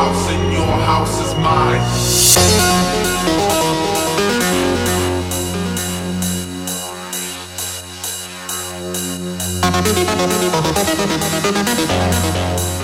house and your house is mine. Thank you.